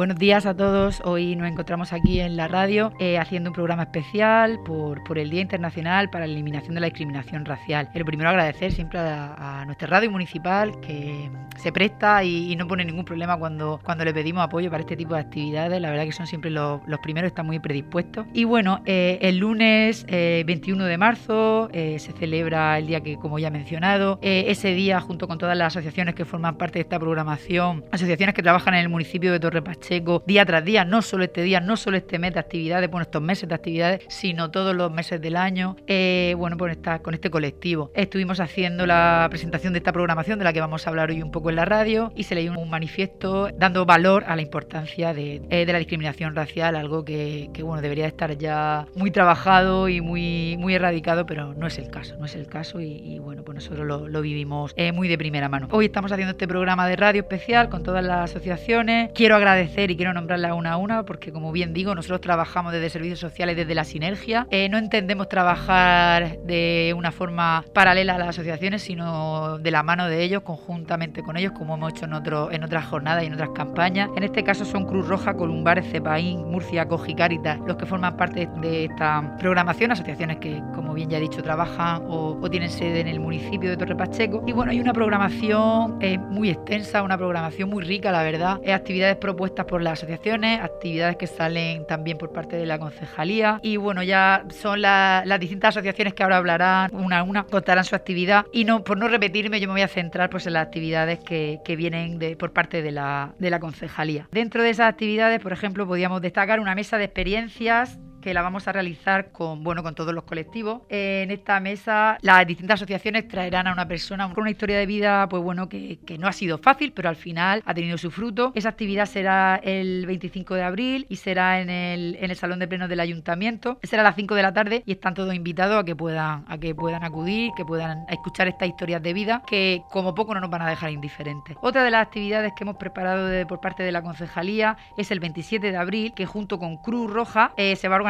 Buenos días a todos. Hoy nos encontramos aquí en la radio eh, haciendo un programa especial por, por, el Día Internacional para la Eliminación de la Discriminación Racial. Pero primero agradecer siempre a, a nuestra radio municipal que se presta y, no pone ningún problema cuando, cuando le pedimos apoyo para este tipo de actividades. La verdad que son siempre los, los primeros, están muy predispuestos. Y bueno, eh, el lunes eh, 21 de marzo eh, se celebra el día que, como ya he mencionado, eh, ese día junto con todas las asociaciones que forman parte de esta programación, asociaciones que trabajan en el municipio de Torre Pacheco día tras día, no solo este día, no solo este mes de actividades, bueno, estos meses de actividades, sino todos los meses del año, eh, bueno, pues está, con este colectivo. Estuvimos haciendo la presentación de esta programación de la que vamos a hablar hoy un poco en la radio y se leyó un manifiesto dando valor a la importancia de, eh, de la discriminación racial, algo que, que, bueno, debería estar ya muy trabajado y muy, muy erradicado, pero no es el caso, no es el caso y, bueno, pues nosotros lo, lo vivimos eh, muy de primera mano. Hoy estamos haciendo este programa de radio especial con todas las asociaciones. Quiero agradecer y quiero nombrarlas una a una porque, como bien digo, nosotros trabajamos desde servicios sociales, desde la sinergia. Eh, no entendemos trabajar de una forma paralela a las asociaciones, sino de la mano de ellos, conjuntamente con ellos, como hemos hecho en, otro, en otras jornadas y en otras campañas. En este caso son Cruz Roja, Columbares, Cepaín, Murcia, Cogicaritas, los que forman parte de esta programación, asociaciones que, como bien ya he dicho, trabajan o, tienen sede en el municipio de Torre Pacheco. Y bueno, hay una programación eh, muy extensa, una programación muy rica, la verdad. Eh, actividades propuestas por las asociaciones, actividades que salen también por parte de la concejalía. Y bueno, ya son la, las distintas asociaciones que ahora hablarán una a una, contarán su actividad. Y no, por no yo me voy a centrar pues, en las actividades que, que vienen de, por parte de la, de la concejalía. Dentro de esas actividades, por ejemplo, podríamos destacar una mesa de experiencias que la vamos a realizar con, bueno, con todos los colectivos. En esta mesa las distintas asociaciones traerán a una persona con una historia de vida pues bueno, que, que, no ha sido fácil, pero al final ha tenido su fruto. Esa actividad será el 25 de abril y será en el, en el Salón de Plenos del Ayuntamiento. Será a las 5 de la tarde y están todos invitados a que puedan, a que puedan acudir, que puedan escuchar estas historias de vida que como poco no nos van a dejar indiferentes. Otra de las actividades que hemos preparado por parte de la concejalía es el 27 de abril, que junto con Cruz Roja eh, se va a organizar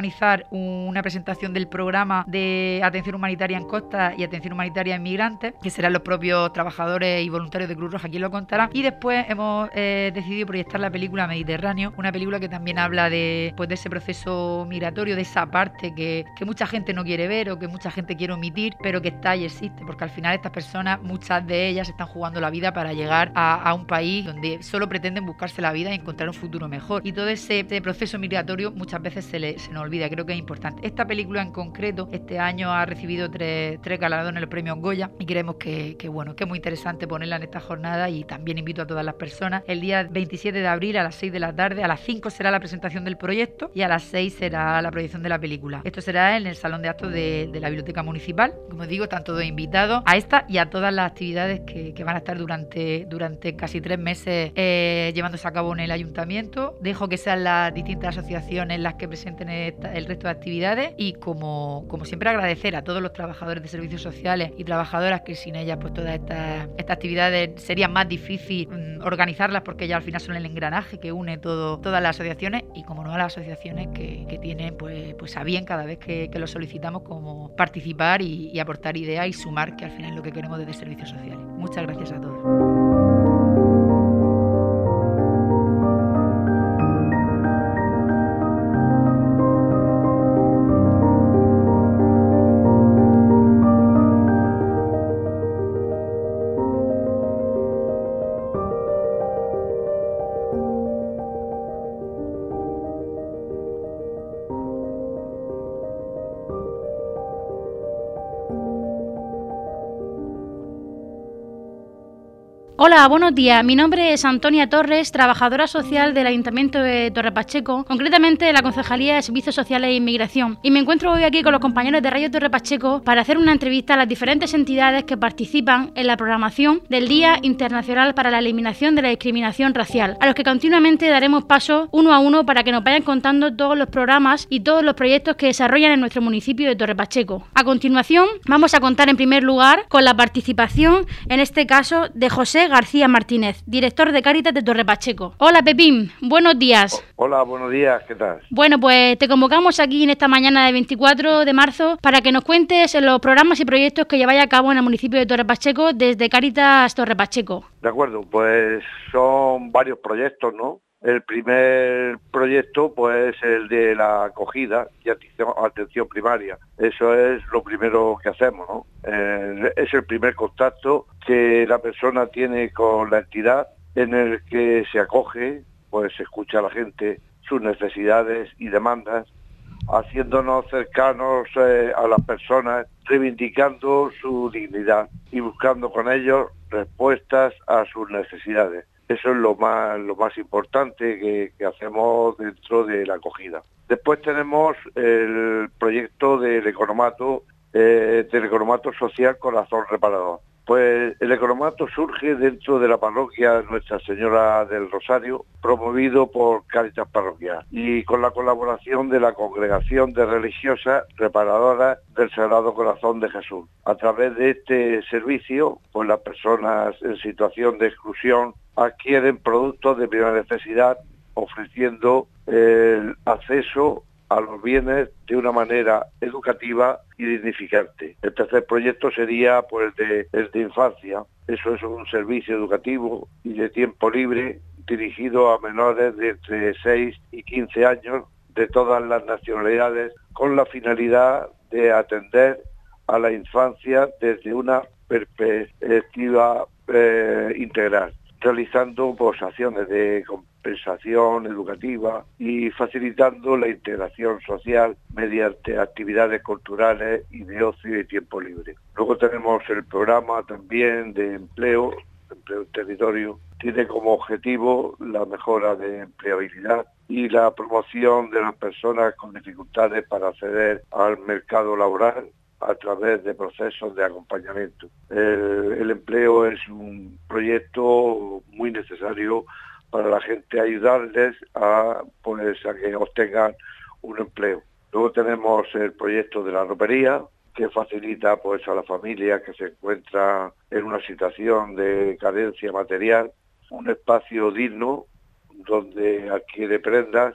una presentación del programa de atención humanitaria en costa y atención humanitaria en migrantes, que serán los propios trabajadores y voluntarios de Cruz Roja quien lo contarán. Y después hemos eh, decidido proyectar la película Mediterráneo, una película que también habla de, pues, de ese proceso migratorio, de esa parte que, que mucha gente no quiere ver o que mucha gente quiere omitir, pero que está y existe, porque al final estas personas, muchas de ellas están jugando la vida para llegar a, un país donde solo pretenden buscarse la vida y encontrar un futuro mejor. Y todo ese, ese proceso migratorio muchas veces se, le, se nos olvida, creo que es importante. Esta película en concreto este año ha recibido tres, tres galardones los premios Goya y creemos que, bueno, que es muy interesante ponerla en esta jornada y también invito a todas las personas. El día 27 de abril a las 6 de la tarde, a las 5 será la presentación del proyecto y a las 6 será la proyección de la película. Esto será en el Salón de Actos de, la Biblioteca Municipal. Como digo, están todos invitados a esta y a todas las actividades que, van a estar durante, durante casi tres meses eh, llevándose a cabo en el ayuntamiento. Dejo que sean las distintas asociaciones las que presenten el resto de actividades y como, como siempre agradecer a todos los trabajadores de servicios sociales y trabajadoras que sin ellas pues todas estas, estas actividades sería más difícil mmm, organizarlas porque ya al final son el engranaje que une todo, todas las asociaciones y como no a las asociaciones que, que tienen pues, pues a bien cada vez que, que lo solicitamos como participar y aportar ideas y sumar que al final es lo que queremos desde servicios sociales. Muchas gracias a todos. Buenos días. Mi nombre es Antonia Torres, trabajadora social del Ayuntamiento de Torre Pacheco, concretamente de la Concejalía de Servicios Sociales e Inmigración. Y me encuentro hoy aquí con los compañeros de Radio Torre Pacheco para hacer una entrevista a las diferentes entidades que participan en la programación del Día Internacional para la Eliminación de la Discriminación Racial, a los que continuamente daremos paso uno a uno para que nos vayan contando todos los programas y todos los proyectos que desarrollan en nuestro municipio de Torre Pacheco. A continuación, vamos a contar en primer lugar con la participación, en este caso, de José García Martínez, director de Cáritas de Torre Pacheco. Hola Pepín, buenos días. Hola, buenos días, ¿qué tal? Bueno, pues te convocamos aquí en esta mañana de 24 de marzo para que nos cuentes los programas y proyectos que lleváis a cabo en el municipio de Torre Pacheco desde Cáritas Torre Pacheco. De acuerdo, pues son varios proyectos, ¿no? El primer proyecto pues es el de la acogida y atención, primaria. Eso es lo primero que hacemos, ¿no? Es el primer contacto que la persona tiene con la entidad en el que se acoge, pues se escucha a la gente sus necesidades y demandas, haciéndonos cercanos eh, a las personas, reivindicando su dignidad y buscando con ellos respuestas a sus necesidades. Eso es lo más, lo más importante que, hacemos dentro de la acogida. Después tenemos el proyecto del economato, eh, del economato social Corazón Reparador. Pues el economato surge dentro de la parroquia Nuestra Señora del Rosario, promovido por Caritas Parroquial y con la colaboración de la Congregación de Religiosas Reparadoras del Sagrado Corazón de Jesús. A través de este servicio, pues las personas en situación de exclusión adquieren productos de primera necesidad ofreciendo el acceso a los bienes de una manera educativa y dignificante. El tercer proyecto sería pues de, infancia. Eso es un servicio educativo y de tiempo libre dirigido a menores de entre 6 y 15 años de todas las nacionalidades con la finalidad de atender a la infancia desde una perspectiva eh, integral realizando pues, acciones de compensación educativa y facilitando la integración social mediante actividades culturales y de ocio y tiempo libre. Luego tenemos el programa también de empleo, empleo en territorio, tiene como objetivo la mejora de empleabilidad y la promoción de las personas con dificultades para acceder al mercado laboral a través de procesos de acompañamiento. El, empleo es un proyecto muy necesario para la gente, ayudarles a, pues, a que obtengan un empleo. Luego tenemos el proyecto de la ropería, que facilita pues, a la familia que se encuentra en una situación de carencia material, un espacio digno donde adquiere prendas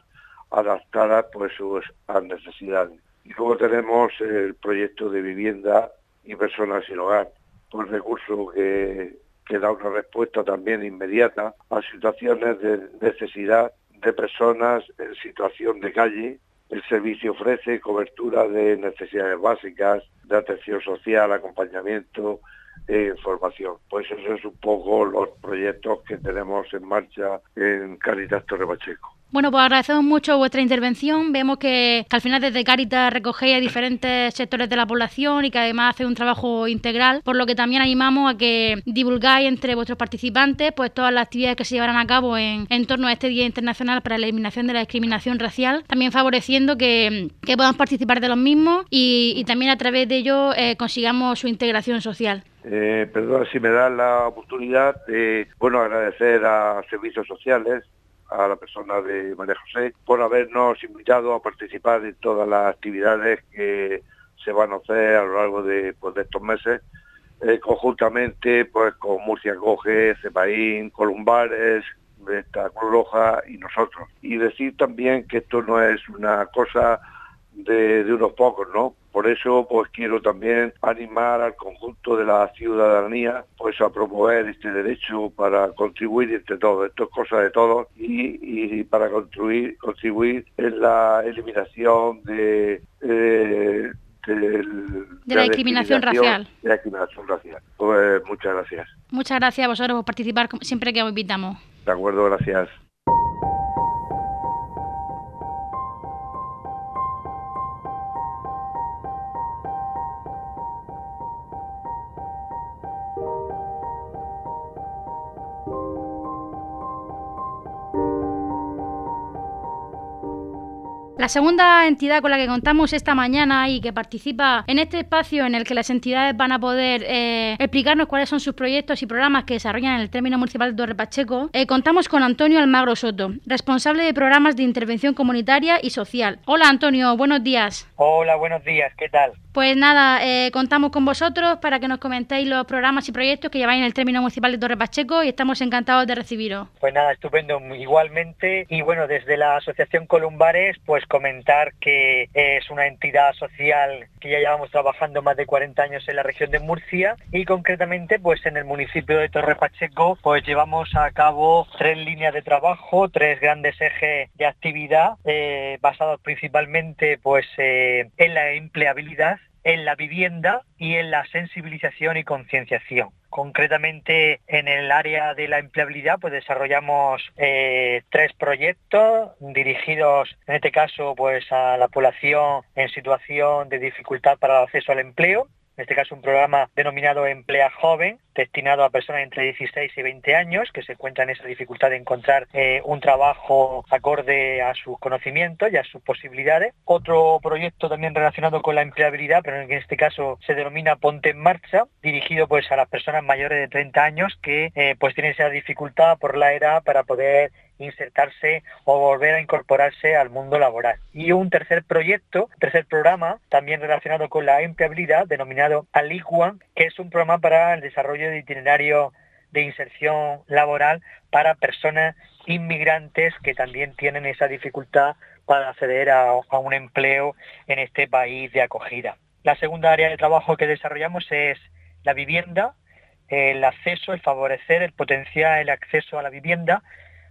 adaptadas pues, sus necesidades. Y luego tenemos el proyecto de vivienda y personas sin hogar, un recurso que, que da una respuesta también inmediata a situaciones de necesidad de personas en situación de calle. El servicio ofrece cobertura de necesidades básicas, de atención social, acompañamiento, e información. Pues eso es un poco los proyectos que tenemos en marcha en Caritas Torre Pacheco. Bueno, pues agradecemos mucho vuestra intervención. Vemos que, al final desde Caritas recogéis a diferentes sectores de la población y que además hace un trabajo integral, por lo que también animamos a que divulgáis entre vuestros participantes pues todas las actividades que se llevarán a cabo en, torno a este Día Internacional para la Eliminación de la Discriminación Racial, también favoreciendo que, que podamos participar de los mismos y, también a través de ello eh, consigamos su integración social. Eh, perdón si me da la oportunidad bueno agradecer a servicios sociales a la persona de María José por habernos invitado a participar en todas las actividades que se van a hacer a lo largo de, pues, estos meses, eh, conjuntamente pues con Murcia Coge, Cepaín, Columbares, esta Cruz Roja y nosotros. Y decir también que esto no es una cosa de, de unos pocos, ¿no? Por eso pues quiero también animar al conjunto de la ciudadanía pues a promover este derecho para contribuir entre todos, esto es cosa de todos y, para contribuir, contribuir en la eliminación de, de, la, discriminación racial. De la discriminación racial. Pues muchas gracias. Muchas gracias a vosotros por participar siempre que os invitamos. De acuerdo, gracias. La segunda entidad con la que contamos esta mañana y que participa en este espacio en el que las entidades van a poder eh, explicarnos cuáles son sus proyectos y programas que desarrollan en el término municipal de Torre Pacheco, eh, contamos con Antonio Almagro Soto, responsable de programas de intervención comunitaria y social. Hola Antonio, buenos días. Hola, buenos días, ¿qué tal? Pues nada, eh, contamos con vosotros para que nos comentéis los programas y proyectos que lleváis en el término municipal de Torre Pacheco y estamos encantados de recibiros. Pues nada, estupendo, igualmente. Y bueno, desde la Asociación Columbares, pues comentar que es una entidad social que ya llevamos trabajando más de 40 años en la región de Murcia y concretamente pues en el municipio de Torre Pacheco pues llevamos a cabo tres líneas de trabajo, tres grandes ejes de actividad eh, basados principalmente pues eh, en la empleabilidad en la vivienda y en la sensibilización y concienciación. Concretamente en el área de la empleabilidad pues desarrollamos eh, tres proyectos dirigidos en este caso pues a la población en situación de dificultad para el acceso al empleo en este caso un programa denominado Emplea Joven, destinado a personas entre 16 y 20 años que se encuentran en esa dificultad de encontrar eh, un trabajo acorde a sus conocimientos y a sus posibilidades. Otro proyecto también relacionado con la empleabilidad, pero en este caso se denomina Ponte en Marcha, dirigido pues a las personas mayores de 30 años que eh, pues tienen esa dificultad por la edad para poder insertarse o volver a incorporarse al mundo laboral. Y un tercer proyecto, tercer programa, también relacionado con la empleabilidad, denominado Alicuan, que es un programa para el desarrollo de itinerario de inserción laboral para personas inmigrantes que también tienen esa dificultad para acceder a, un empleo en este país de acogida. La segunda área de trabajo que desarrollamos es la vivienda, el acceso, el favorecer, el potenciar el acceso a la vivienda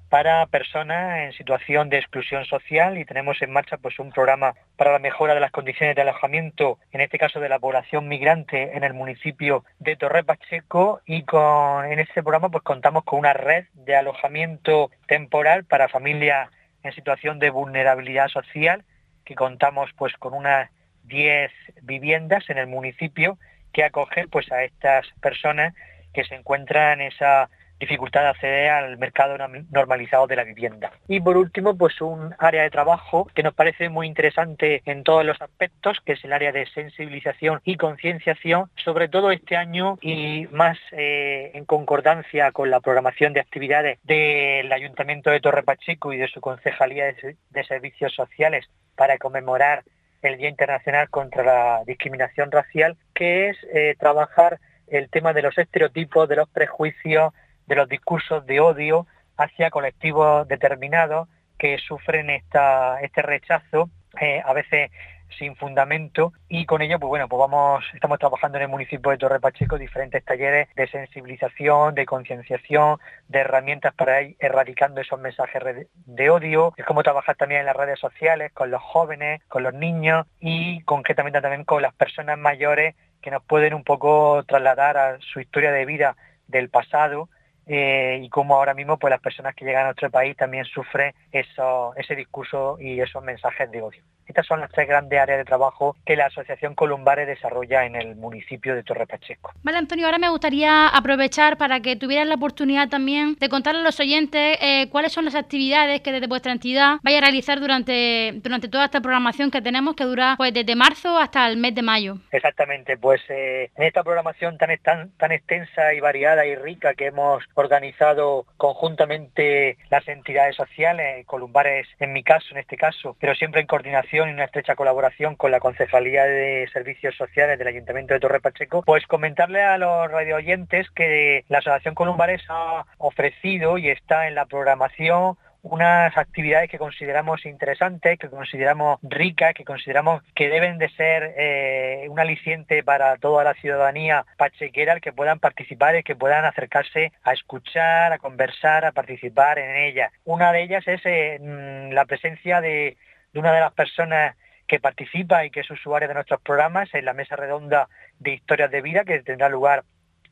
para personas en situación de exclusión social y tenemos en marcha pues un programa para la mejora de las condiciones de alojamiento, en este caso de la población migrante en el municipio de Torre Pacheco. Y con en este programa pues contamos con una red de alojamiento temporal para familias en situación de vulnerabilidad social que contamos pues con unas 10 viviendas en el municipio que acogen pues a estas personas que se encuentran en esa dificultad de acceder al mercado normalizado de la vivienda. Y por último, pues un área de trabajo que nos parece muy interesante en todos los aspectos, que es el área de sensibilización y concienciación, sobre todo este año y más eh, en concordancia con la programación de actividades del Ayuntamiento de Torre Pacheco y de su Concejalía de, Servicios Sociales para conmemorar el Día Internacional contra la Discriminación Racial, que es eh, trabajar el tema de los estereotipos, de los prejuicios, de los discursos de odio hacia colectivos determinados que sufren esta, este rechazo, eh, a veces sin fundamento. Y con ello pues bueno pues vamos estamos trabajando en el municipio de Torre Pacheco diferentes talleres de sensibilización de concienciación de herramientas para ir erradicando esos mensajes de odio. Es como trabajar también en las redes sociales con los jóvenes con los niños y concretamente también con las personas mayores que nos pueden un poco trasladar a su historia de vida del pasado eh, y cómo ahora mismo pues las personas que llegan a nuestro país también sufren eso, ese discurso y esos mensajes de odio. Estas son las tres grandes áreas de trabajo que la Asociación Columbare desarrolla en el municipio de Torre Pacheco. Vale, Antonio, ahora me gustaría aprovechar para que tuvieras la oportunidad también de contarle a los oyentes eh, cuáles son las actividades que desde vuestra entidad vaya a realizar durante, durante toda esta programación que tenemos, que dura pues desde marzo hasta el mes de mayo. Exactamente, pues eh, en esta programación tan, tan, tan extensa y variada y rica que hemos organizado conjuntamente las entidades sociales, Columbares en mi caso, en este caso, pero siempre en coordinación y una estrecha colaboración con la Concejalía de Servicios Sociales del Ayuntamiento de Torre Pacheco, pues comentarle a los radio oyentes que la Asociación Columbares ha ofrecido y está en la programación unas actividades que consideramos interesantes, que consideramos ricas, que consideramos que deben de ser eh, un aliciente para toda la ciudadanía pachequera, que puedan participar y que puedan acercarse a escuchar, a conversar, a participar en ellas. Una de ellas es eh, mm, la presencia de una de las personas que participa y que es usuaria de nuestros programas en la mesa redonda de historias de vida que tendrá lugar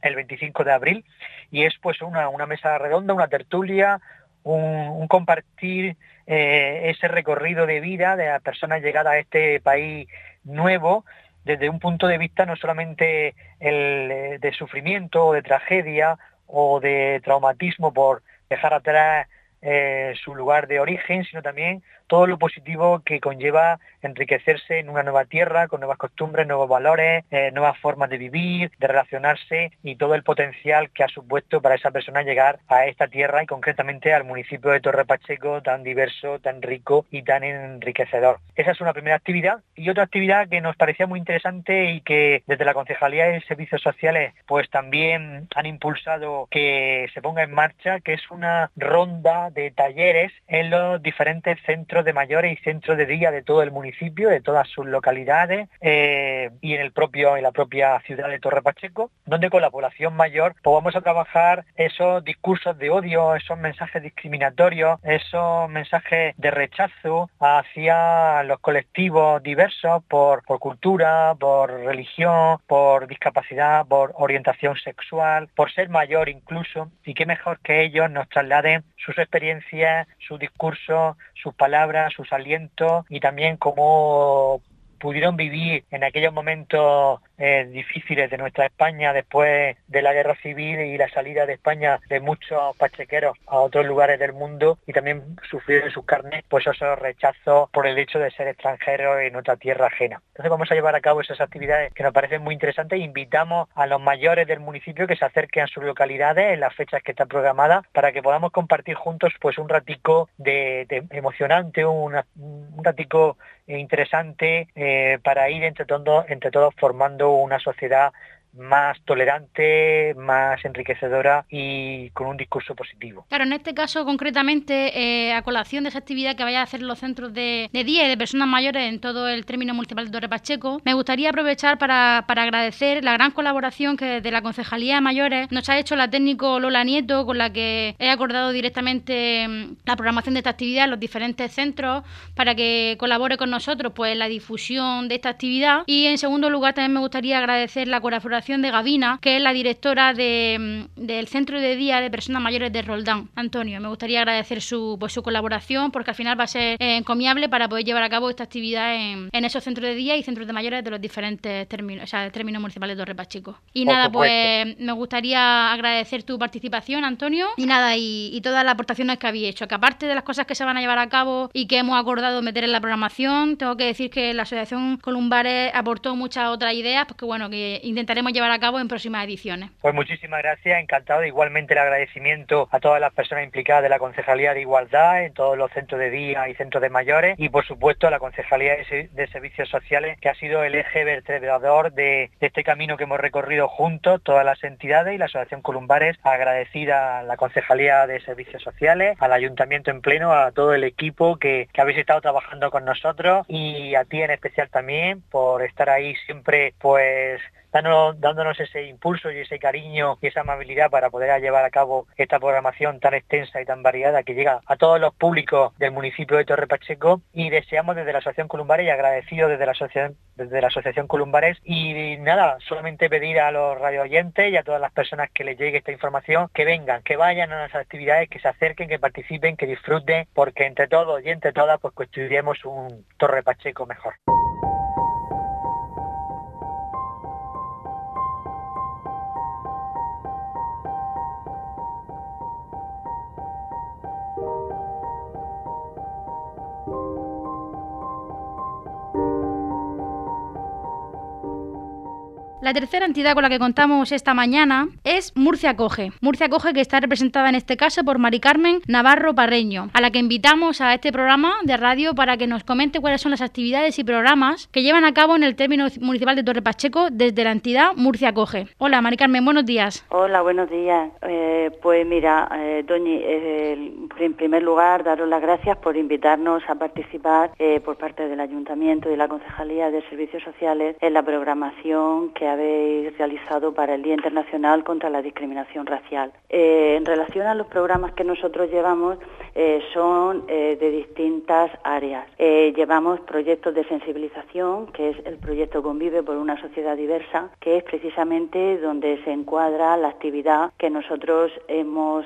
el 25 de abril y es pues una, una mesa redonda, una tertulia, un, compartir eh, ese recorrido de vida de las personas llegadas a este país nuevo desde un punto de vista no solamente el, de sufrimiento o de tragedia o de traumatismo por dejar atrás eh, su lugar de origen, sino también todo lo positivo que conlleva enriquecerse en una nueva tierra, con nuevas costumbres, nuevos valores, eh, nuevas formas de vivir, de relacionarse y todo el potencial que ha supuesto para esa persona llegar a esta tierra y concretamente al municipio de Torre Pacheco, tan diverso, tan rico y tan enriquecedor. Esa es una primera actividad y otra actividad que nos parecía muy interesante y que desde la Concejalía de Servicios Sociales pues también han impulsado que se ponga en marcha, que es una ronda de talleres en los diferentes centros de mayores y centros de día de todo el municipio, de todas sus localidades eh, y en el propio en la propia ciudad de Torre Pacheco, donde con la población mayor pues vamos a trabajar esos discursos de odio, esos mensajes discriminatorios, esos mensajes de rechazo hacia los colectivos diversos por, por cultura, por religión, por discapacidad, por orientación sexual, por ser mayor incluso, y qué mejor que ellos nos trasladen sus experiencias, su discurso, sus palabras, sus alientos y también cómo pudieron vivir en aquellos momentos eh, difíciles de nuestra España después de la guerra civil y la salida de España de muchos pachequeros a otros lugares del mundo y también sufrieron en sus carnes pues esos rechazos por el hecho de ser extranjeros en otra tierra ajena. Entonces vamos a llevar a cabo esas actividades que nos parecen muy interesantes e invitamos a los mayores del municipio que se acerquen a sus localidades en las fechas que están programadas para que podamos compartir juntos pues un ratico de, emocionante, un ratico interesante eh, para ir entre todos, entre todos formando una sociedad más tolerante, más enriquecedora y con un discurso positivo. Claro, en este caso concretamente, eh, a colación de esa actividad que vaya a hacer los centros de, día y de personas mayores en todo el término municipal de Torre Pacheco, me gustaría aprovechar para, para agradecer la gran colaboración que desde la Concejalía de Mayores nos ha hecho la técnico Lola Nieto, con la que he acordado directamente mm, la programación de esta actividad en los diferentes centros para que colabore con nosotros pues, en la difusión de esta actividad. Y en segundo lugar, también me gustaría agradecer la colaboración de Gavina, que es la directora de, mm, del Centro de Día de Personas Mayores de Roldán. Antonio, me gustaría agradecer su, pues, su colaboración porque al final va a ser eh, encomiable para poder llevar a cabo esta actividad en, en, esos centros de día y centros de mayores de los diferentes términos, o sea, términos municipales de Torre Pacheco. Y nada, pues me gustaría agradecer tu participación, Antonio, y nada, y, y todas las aportaciones que habéis hecho, que aparte de las cosas que se van a llevar a cabo y que hemos acordado meter en la programación, tengo que decir que la Asociación Columbares aportó muchas otras ideas, porque bueno, que intentaremos llevar a cabo en próximas ediciones. Pues muchísimas gracias, encantado. Igualmente el agradecimiento a todas las personas implicadas de la Concejalía de Igualdad en todos los centros de día y centros de mayores y por supuesto a la Concejalía de Servicios Sociales que ha sido el eje vertebrador de, este camino que hemos recorrido juntos, todas las entidades y la Asociación Columbares, agradecida a la Concejalía de Servicios Sociales, al Ayuntamiento en pleno, a todo el equipo que, que habéis estado trabajando con nosotros y a ti en especial también por estar ahí siempre pues dándonos, ese impulso y ese cariño y esa amabilidad para poder llevar a cabo esta programación tan extensa y tan variada que llega a todos los públicos del municipio de Torre Pacheco y deseamos desde la Asociación Columbares y agradecido desde la Asociación, desde la Asociación Columbares y nada, solamente pedir a los radio oyentes y a todas las personas que les llegue esta información que vengan, que vayan a las actividades, que se acerquen, que participen, que disfruten, porque entre todos y entre todas pues construiremos un Torre Pacheco mejor. La tercera entidad con la que contamos esta mañana es Murcia Coge. Murcia Coge que está representada en este caso por Mari Carmen Navarro Parreño, a la que invitamos a este programa de radio para que nos comente cuáles son las actividades y programas que llevan a cabo en el término municipal de Torre Pacheco desde la entidad Murcia Coge. Hola Mari Carmen, buenos días. Hola, buenos días. Eh, pues mira, eh, Doñi, eh, en primer lugar daros las gracias por invitarnos a participar por parte del Ayuntamiento y la Concejalía de Servicios Sociales en la programación que habéis realizado para el Día Internacional contra la Discriminación Racial. Eh, en relación a los programas que nosotros llevamos, eh, son eh, de distintas áreas. llevamos proyectos de sensibilización, que es el proyecto Convive por una sociedad diversa, que es precisamente donde se encuadra la actividad que nosotros hemos,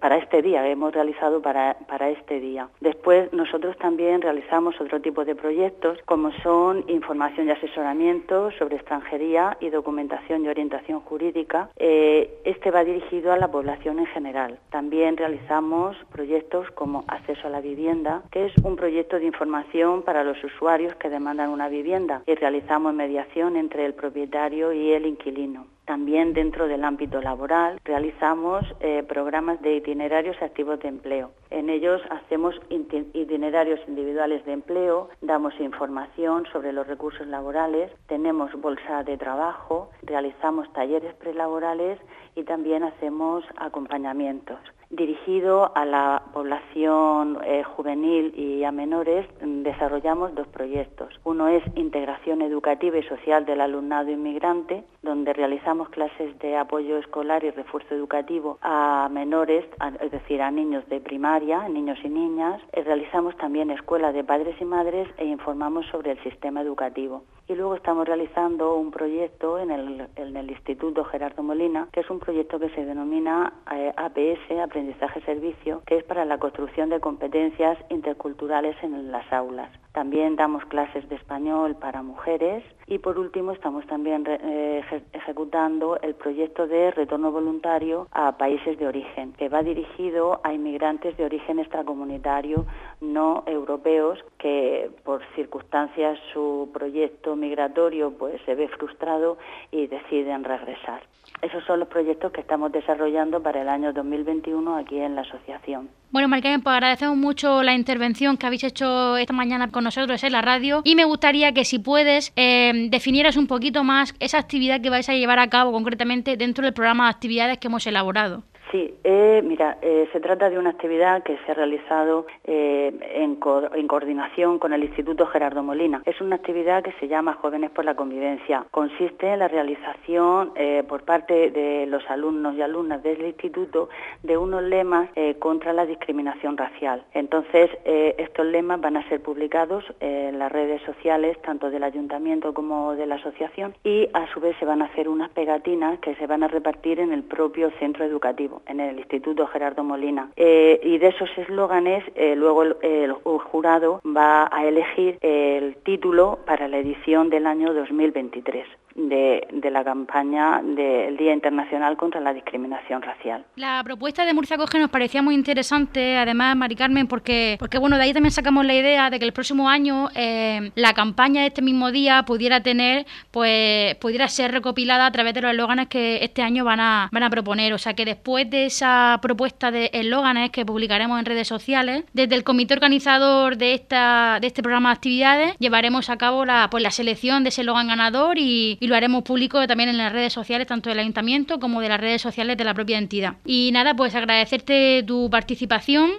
para este día, hemos realizado para, para este día. Después, nosotros también realizamos otro tipo de proyectos, como son información y asesoramiento sobre extranjería y documentación y orientación jurídica. Eh, este va dirigido a la población en general. También realizamos proyectos proyectos como Acceso a la Vivienda, que es un proyecto de información para los usuarios que demandan una vivienda y realizamos mediación entre el propietario y el inquilino. También dentro del ámbito laboral realizamos eh, programas de itinerarios activos de empleo. En ellos hacemos itinerarios individuales de empleo, damos información sobre los recursos laborales, tenemos bolsa de trabajo, realizamos talleres prelaborales y también hacemos acompañamientos. Dirigido a la población eh, juvenil y a menores, desarrollamos dos proyectos. Uno es integración educativa y social del alumnado inmigrante, donde realizamos clases de apoyo escolar y refuerzo educativo a menores, es decir, a niños de primaria, niños y niñas. Eh, realizamos también escuelas de padres y madres e informamos sobre el sistema educativo. Y luego estamos realizando un proyecto en el, en el Instituto Gerardo Molina, que es un proyecto que se denomina eh, APS, Aprendizaje Servicio, que es para la construcción de competencias interculturales en las aulas. También damos clases de español para mujeres y por último estamos también eh, ejecutando el proyecto de retorno voluntario a países de origen, que va dirigido a inmigrantes de origen extracomunitario no europeos que por circunstancias su proyecto migratorio pues se ve frustrado y deciden regresar. Esos son los proyectos que estamos desarrollando para el año 2021 aquí en la asociación. Bueno, Maricarmen, pues agradecemos mucho la intervención que habéis hecho esta mañana con nosotros en la radio y me gustaría que si puedes eh, definieras un poquito más esa actividad que vais a llevar a cabo concretamente dentro del programa de actividades que hemos elaborado. Sí, eh, mira, eh, se trata de una actividad que se ha realizado eh, en, coordinación con el Instituto Gerardo Molina. Es una actividad que se llama Jóvenes por la Convivencia. Consiste en la realización por parte de los alumnos y alumnas del instituto de unos lemas contra la discriminación racial. Entonces, estos lemas van a ser publicados en las redes sociales, tanto del ayuntamiento como de la asociación, y a su vez se van a hacer unas pegatinas que se van a repartir en el propio centro educativo en el Instituto Gerardo Molina. Eh, y de esos eslóganes, eh, luego el, jurado va a elegir el título para la edición del año 2023 de, la campaña del Día Internacional contra la Discriminación Racial. La propuesta de Murcia Coge nos parecía muy interesante, además, Mari Carmen, porque, porque bueno, de ahí también sacamos la idea de que el próximo año eh, la campaña de este mismo día pudiera tener, pues, pudiera ser recopilada a través de los eslóganes que este año van a, van a proponer. O sea que después de esa propuesta de eslóganes que publicaremos en redes sociales, desde el comité organizador de esta, de este programa de actividades, llevaremos a cabo la, pues, la selección de ese eslogan ganador y lo haremos público también en las redes sociales, tanto del ayuntamiento como de las redes sociales de la propia entidad. Y nada, pues agradecerte tu participación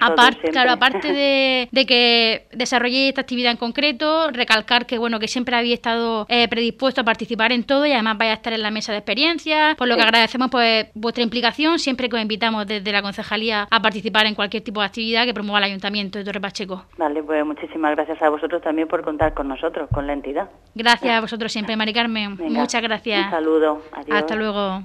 Aparte, claro, aparte de, que desarrolléis esta actividad en concreto, recalcar que bueno que siempre habéis estado eh, predispuesto a participar en todo y además vais a estar en la mesa de experiencias, por lo que agradecemos pues vuestra implicación siempre que os invitamos desde la concejalía a participar en cualquier tipo de actividad que promueva el Ayuntamiento de Torre Pacheco. Vale, pues muchísimas gracias a vosotros también por contar con nosotros, con la entidad. Gracias a vosotros siempre, Mari Carmen. Muchas gracias. Un saludo. Adiós. Hasta luego.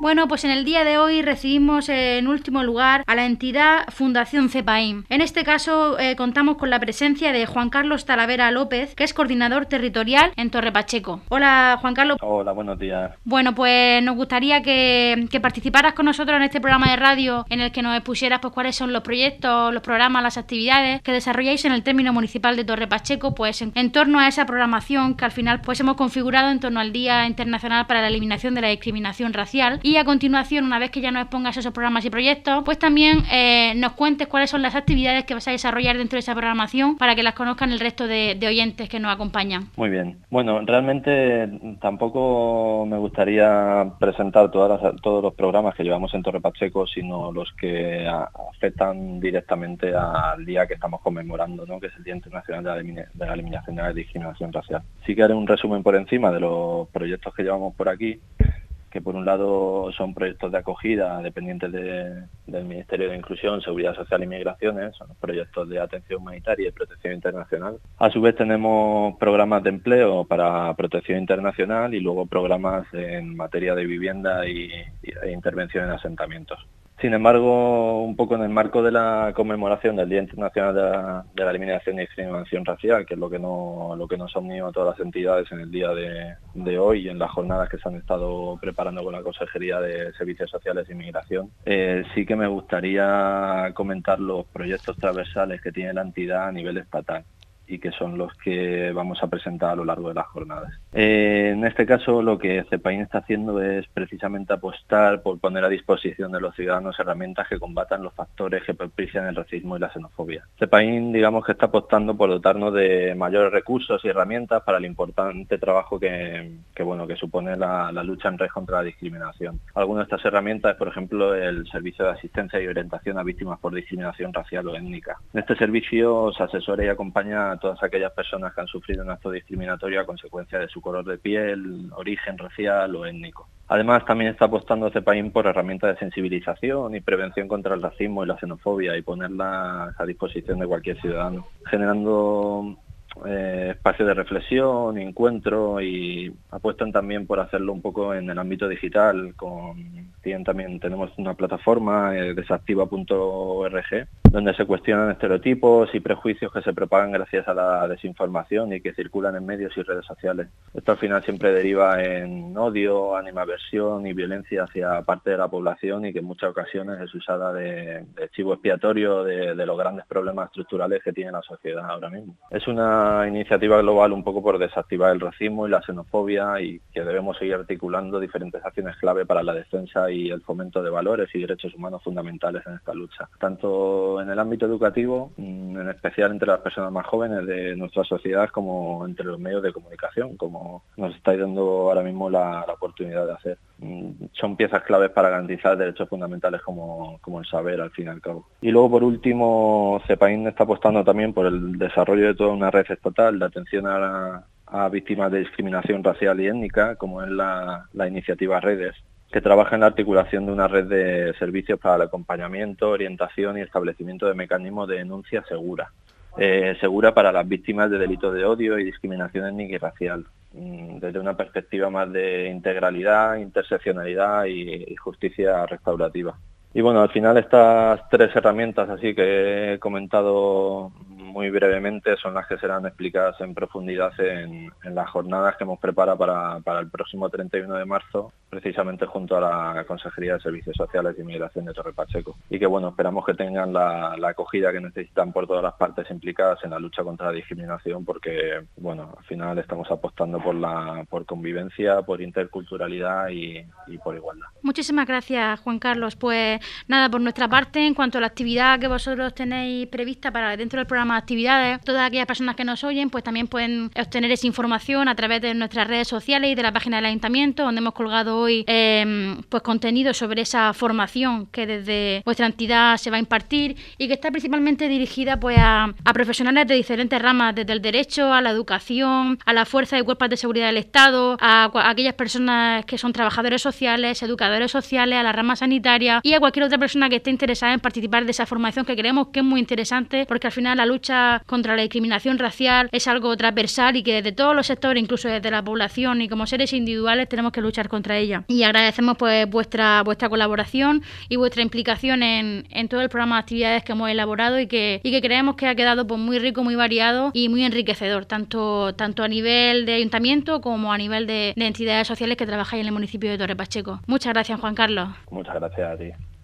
Bueno, pues en el día de hoy recibimos en último lugar a la entidad Fundación CEPAIM. En este caso eh, contamos con la presencia de Juan Carlos Talavera López, que es coordinador territorial en Torre Pacheco. Hola Juan Carlos. Hola, buenos días. Bueno, pues nos gustaría que, participaras con nosotros en este programa de radio en el que nos expusieras pues cuáles son los proyectos, los programas, las actividades que desarrolláis en el término municipal de Torre Pacheco, pues en, en torno a esa programación que al final pues hemos configurado en torno al Día Internacional para la Eliminación de la Discriminación Racial y a continuación, una vez que ya nos expongas esos programas y proyectos, pues también eh, nos cuentes cuáles son las actividades que vas a desarrollar dentro de esa programación para que las conozcan el resto de, oyentes que nos acompañan. Muy bien. Bueno, realmente tampoco me gustaría presentar todas todos los programas que llevamos en Torre Pacheco, sino los que afectan directamente al día que estamos conmemorando, ¿no? que es el Día Internacional de la, Eliminación de la Discriminación Racial. Sí que haré un resumen por encima de los proyectos que llevamos por aquí que por un lado son proyectos de acogida dependientes del Ministerio de Inclusión, Seguridad Social y Migraciones, son proyectos de atención humanitaria y protección internacional. A su vez tenemos programas de empleo para protección internacional y luego programas en materia de vivienda y, e intervención en asentamientos. Sin embargo, un poco en el marco de la conmemoración del Día Internacional de la, Eliminación y Discriminación Racial, que es lo que, no, lo que nos ha unido a todas las entidades en el día de, hoy y en las jornadas que se han estado preparando con la Consejería de Servicios Sociales y Migración, eh, sí que me gustaría comentar los proyectos transversales que tiene la entidad a nivel estatal y que son los que vamos a presentar a lo largo de las jornadas. Eh, en este caso lo que CEPAIN está haciendo es precisamente apostar por poner a disposición de los ciudadanos herramientas que combatan los factores que propician el racismo y la xenofobia. CEPAIN digamos que está apostando por dotarnos de mayores recursos y herramientas para el importante trabajo que, bueno, que supone la, lucha en red contra la discriminación. Algunas de estas herramientas es por ejemplo el servicio de asistencia y orientación a víctimas por discriminación racial o étnica. En este servicio se asesora y acompaña todas aquellas personas que han sufrido un acto discriminatorio a consecuencia de su color de piel, origen racial o étnico. Además, también está apostando CEPAIN por herramientas de sensibilización y prevención contra el racismo y la xenofobia y ponerlas a disposición de cualquier ciudadano, generando eh, espacio de reflexión, encuentro y apuestan también por hacerlo un poco en el ámbito digital. Con, también tenemos una plataforma, eh, desactiva.org, donde se cuestionan estereotipos y prejuicios que se propagan gracias a la desinformación y que circulan en medios y redes sociales. Esto al final siempre deriva en odio, animaversión y violencia hacia parte de la población y que en muchas ocasiones es usada de, chivo expiatorio de, de los grandes problemas estructurales que tiene la sociedad ahora mismo. Es una iniciativa global un poco por desactivar el racismo y la xenofobia y que debemos seguir articulando diferentes acciones clave para la defensa y el fomento de valores y derechos humanos fundamentales en esta lucha, tanto en el ámbito educativo, mm, en especial entre las personas más jóvenes de nuestra sociedad, como entre los medios de comunicación, como nos estáis dando ahora mismo la, oportunidad de hacer. Son piezas claves para garantizar derechos fundamentales como, como el saber, al fin y al cabo. Y luego, por último, CEPAIN está apostando también por el desarrollo de toda una red total de atención a, víctimas de discriminación racial y étnica, como es la, iniciativa Redes, que trabaja en la articulación de una red de servicios para el acompañamiento, orientación y establecimiento de mecanismos de denuncia segura. Eh, segura para las víctimas de delitos de odio y discriminación étnica y racial, desde una perspectiva más de integralidad, interseccionalidad y justicia restaurativa. Y bueno, al final estas tres herramientas así que he comentado muy brevemente son las que serán explicadas en profundidad en, las jornadas que hemos preparado para, para, el próximo 31 de marzo, precisamente junto a la Consejería de Servicios Sociales y Migración de Torre Pacheco. Y que bueno, esperamos que tengan la, acogida que necesitan por todas las partes implicadas en la lucha contra la discriminación, porque bueno, al final estamos apostando por la por convivencia, por interculturalidad y, y por igualdad. Muchísimas gracias, Juan Carlos. Pues nada, por nuestra parte, en cuanto a la actividad que vosotros tenéis prevista para dentro del programa actividades. Todas aquellas personas que nos oyen, pues también pueden obtener esa información a través de nuestras redes sociales y de la página del ayuntamiento, donde hemos colgado hoy em, pues contenido sobre esa formación que desde vuestra entidad se va a impartir y que está principalmente dirigida pues a, profesionales de diferentes ramas, desde el derecho a la educación, a la fuerza y cuerpos de seguridad del Estado, a, aquellas personas que son trabajadores sociales, educadores sociales, a la rama sanitaria y a cualquier otra persona que esté interesada en participar de esa formación que creemos que es muy interesante porque al final la lucha contra la discriminación racial es algo transversal y que desde todos los sectores, incluso desde la población y como seres individuales, tenemos que luchar contra ella. Y agradecemos pues vuestra vuestra colaboración y vuestra implicación en, en todo el programa de actividades que hemos elaborado y que, y que creemos que ha quedado pues muy rico, muy variado y muy enriquecedor, tanto, tanto a nivel de ayuntamiento como a nivel de, de entidades sociales que trabajáis en el municipio de Torre Pacheco. Muchas gracias, Juan Carlos. Muchas gracias a ti.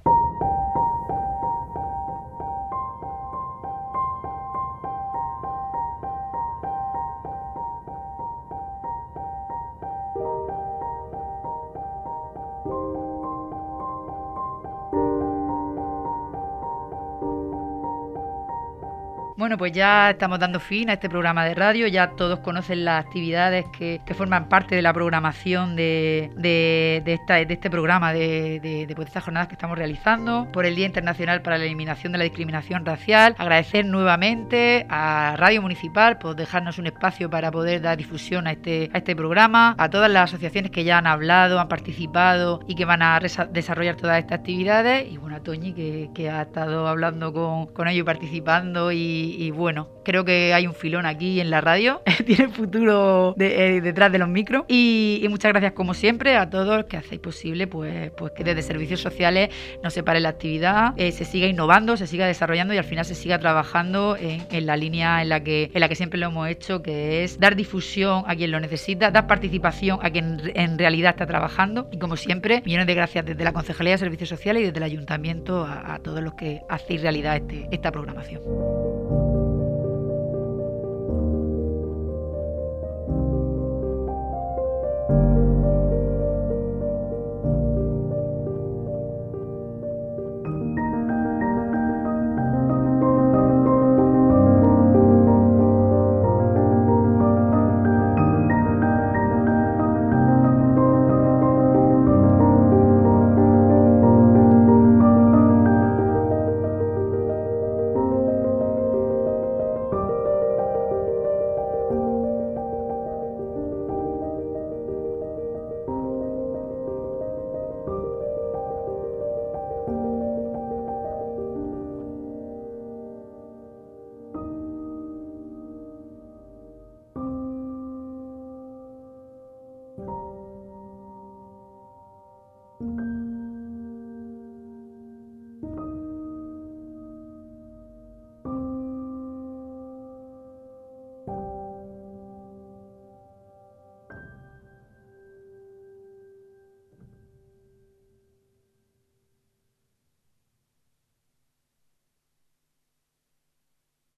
Bueno, pues ya estamos dando fin a este programa de radio, ya todos conocen las actividades que, forman parte de la programación de, esta, de este programa, de, pues, estas jornadas que estamos realizando, por el Día Internacional para la Eliminación de la Discriminación Racial. Agradecer nuevamente a Radio Municipal por dejarnos un espacio para poder dar difusión a este, a este programa, a todas las asociaciones que ya han hablado, han participado y que van a desarrollar todas estas actividades, y bueno, a Toñi que, que ha estado hablando con, con ellos, participando y, bueno, creo que hay un filón aquí en la radio, tiene futuro eh, detrás de los micros y, muchas gracias como siempre a todos que hacéis posible pues, pues que desde servicios sociales no se pare la actividad, eh, se siga innovando, se siga desarrollando y al final se siga trabajando en, la línea en la, que, en la que siempre lo hemos hecho, que es dar difusión a quien lo necesita, dar participación a quien en realidad está trabajando y como siempre, millones de gracias desde la Concejalía de Servicios Sociales y desde el Ayuntamiento a, todos los que hacéis realidad este, esta programación.